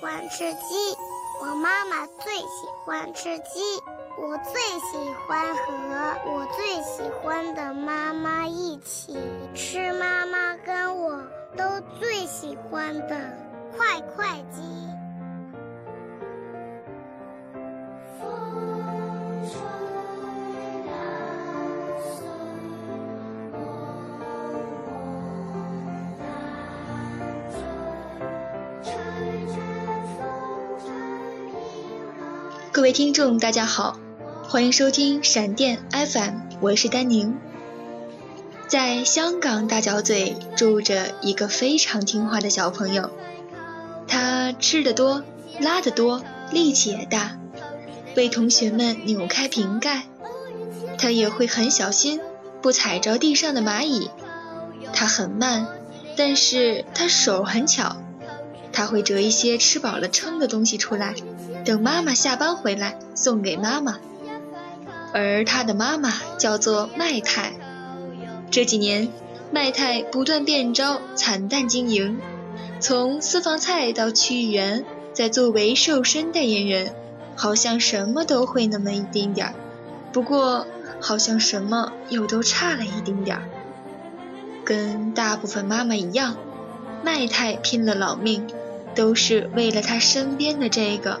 欢吃鸡，我妈妈最喜欢吃鸡，我最喜欢和我最喜欢的妈妈一起吃妈妈跟我都最喜欢的快快鸡。各位听众，大家好，欢迎收听闪电 FM，我是丹宁。在香港大角咀住着一个非常听话的小朋友，他吃的多，拉的多，力气也大，为同学们扭开瓶盖。他也会很小心，不踩着地上的蚂蚁。他很慢，但是他手很巧，他会折一些吃饱了撑的东西出来。等妈妈下班回来，送给妈妈。而他的妈妈叫做麦太。这几年，麦太不断变招，惨淡经营，从私房菜到区域员，再作为瘦身代言人，好像什么都会那么一丁点儿。不过，好像什么又都差了一丁点儿。跟大部分妈妈一样，麦太拼了老命，都是为了她身边的这个。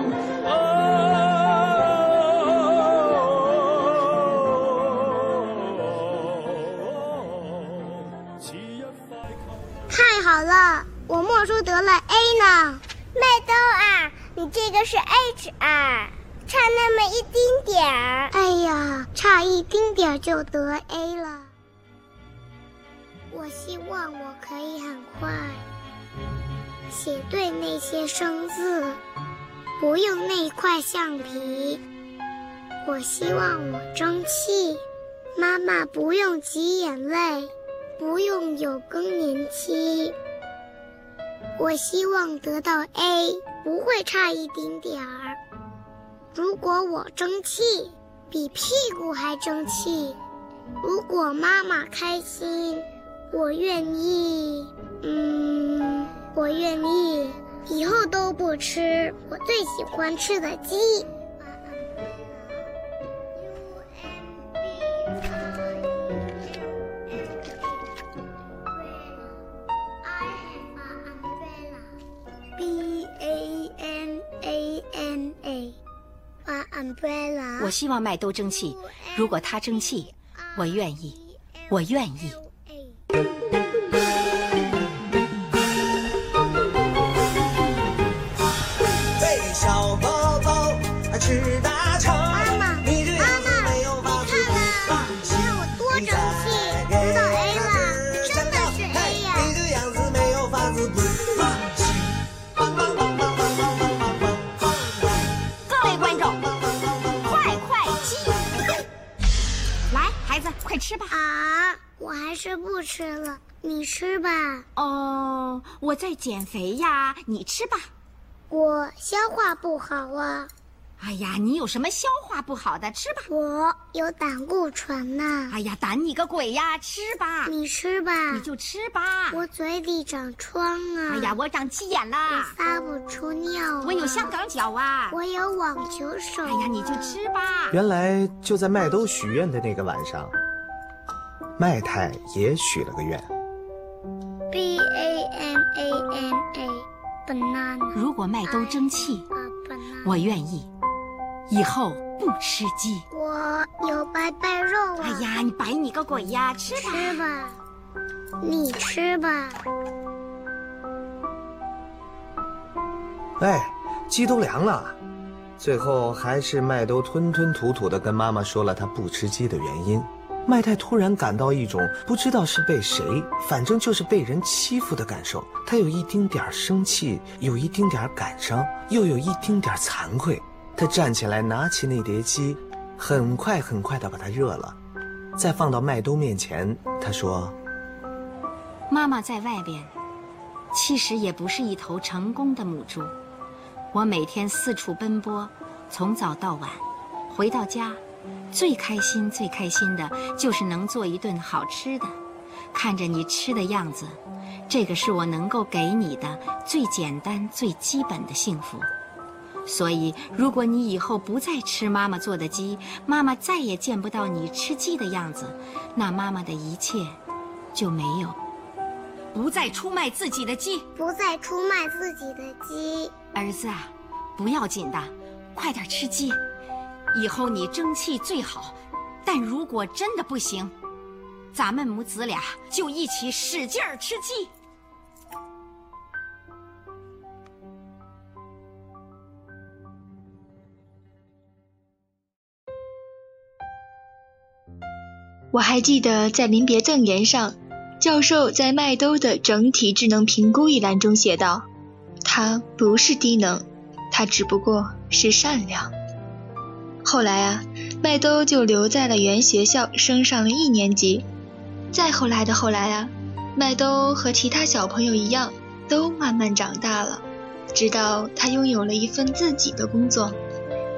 麦兜啊，你这个是 H 啊，差那么一丁点儿。哎呀，差一丁点儿就得 A 了。我希望我可以很快写对那些生字，不用那块橡皮。我希望我争气，妈妈不用挤眼泪，不用有更年期。我希望得到 A，不会差一丁点儿。如果我争气，比屁股还争气。如果妈妈开心，我愿意，嗯，我愿意以后都不吃我最喜欢吃的鸡。Ana 我希望麦兜争气。如果他争气，我愿意，我愿意。还是不吃了，你吃吧。哦，我在减肥呀，你吃吧。我消化不好啊。哎呀，你有什么消化不好的？吃吧。我有胆固醇呢。哎呀，胆你个鬼呀！吃吧。你吃吧。你就吃吧。我嘴里长疮啊。哎呀，我长鸡眼啦。我撒不出尿。我有香港脚啊。我有网球手。哎呀，你就吃吧。原来就在麦兜许愿的那个晚上。麦太也许了个愿。B A N A N A，banana。如果麦兜争气，我愿意，以后不吃鸡。我有白白肉啊！哎呀，你白你个鬼呀！吃吧，吃吧，你吃吧。哎，鸡都凉了。最后还是麦兜吞吞吐吐的跟妈妈说了他不吃鸡的原因。麦太突然感到一种不知道是被谁，反正就是被人欺负的感受。他有一丁点儿生气，有一丁点儿感伤，又有一丁点儿惭愧。他站起来，拿起那碟鸡，很快很快地把它热了。再放到麦兜面前，他说：“妈妈在外边，其实也不是一头成功的母猪。我每天四处奔波，从早到晚，回到家，最开心、最开心的就是能做一顿好吃的，看着你吃的样子，这个是我能够给你的最简单、最基本的幸福。”所以，如果你以后不再吃妈妈做的鸡，妈妈再也见不到你吃鸡的样子，那妈妈的一切就没有。不再出卖自己的鸡，不再出卖自己的鸡。儿子啊，不要紧的，快点吃鸡。以后你争气最好，但如果真的不行，咱们母子俩就一起使劲儿吃鸡。我还记得在临别赠言上，教授在麦兜的整体智能评估一栏中写道：“他不是低能，他只不过是善良。”后来啊，麦兜就留在了原学校，升上了一年级。再后来的后来啊，麦兜和其他小朋友一样，都慢慢长大了，直到他拥有了一份自己的工作。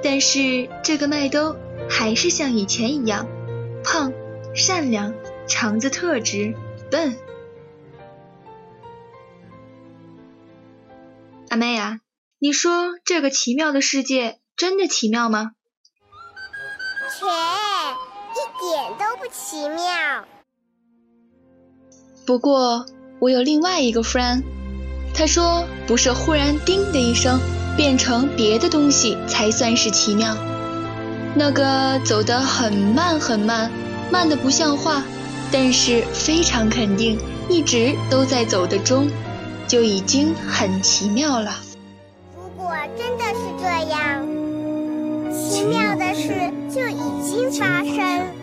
但是这个麦兜还是像以前一样，胖。善良，肠子特直，笨。阿妹啊，你说这个奇妙的世界真的奇妙吗？切，一点都不奇妙。不过我有另外一个 friend，他说不是忽然叮的一声变成别的东西才算是奇妙，那个走得很慢很慢。慢的不像话，但是非常肯定，一直都在走的钟，就已经很奇妙了。如果真的是这样，奇妙的事就已经发生。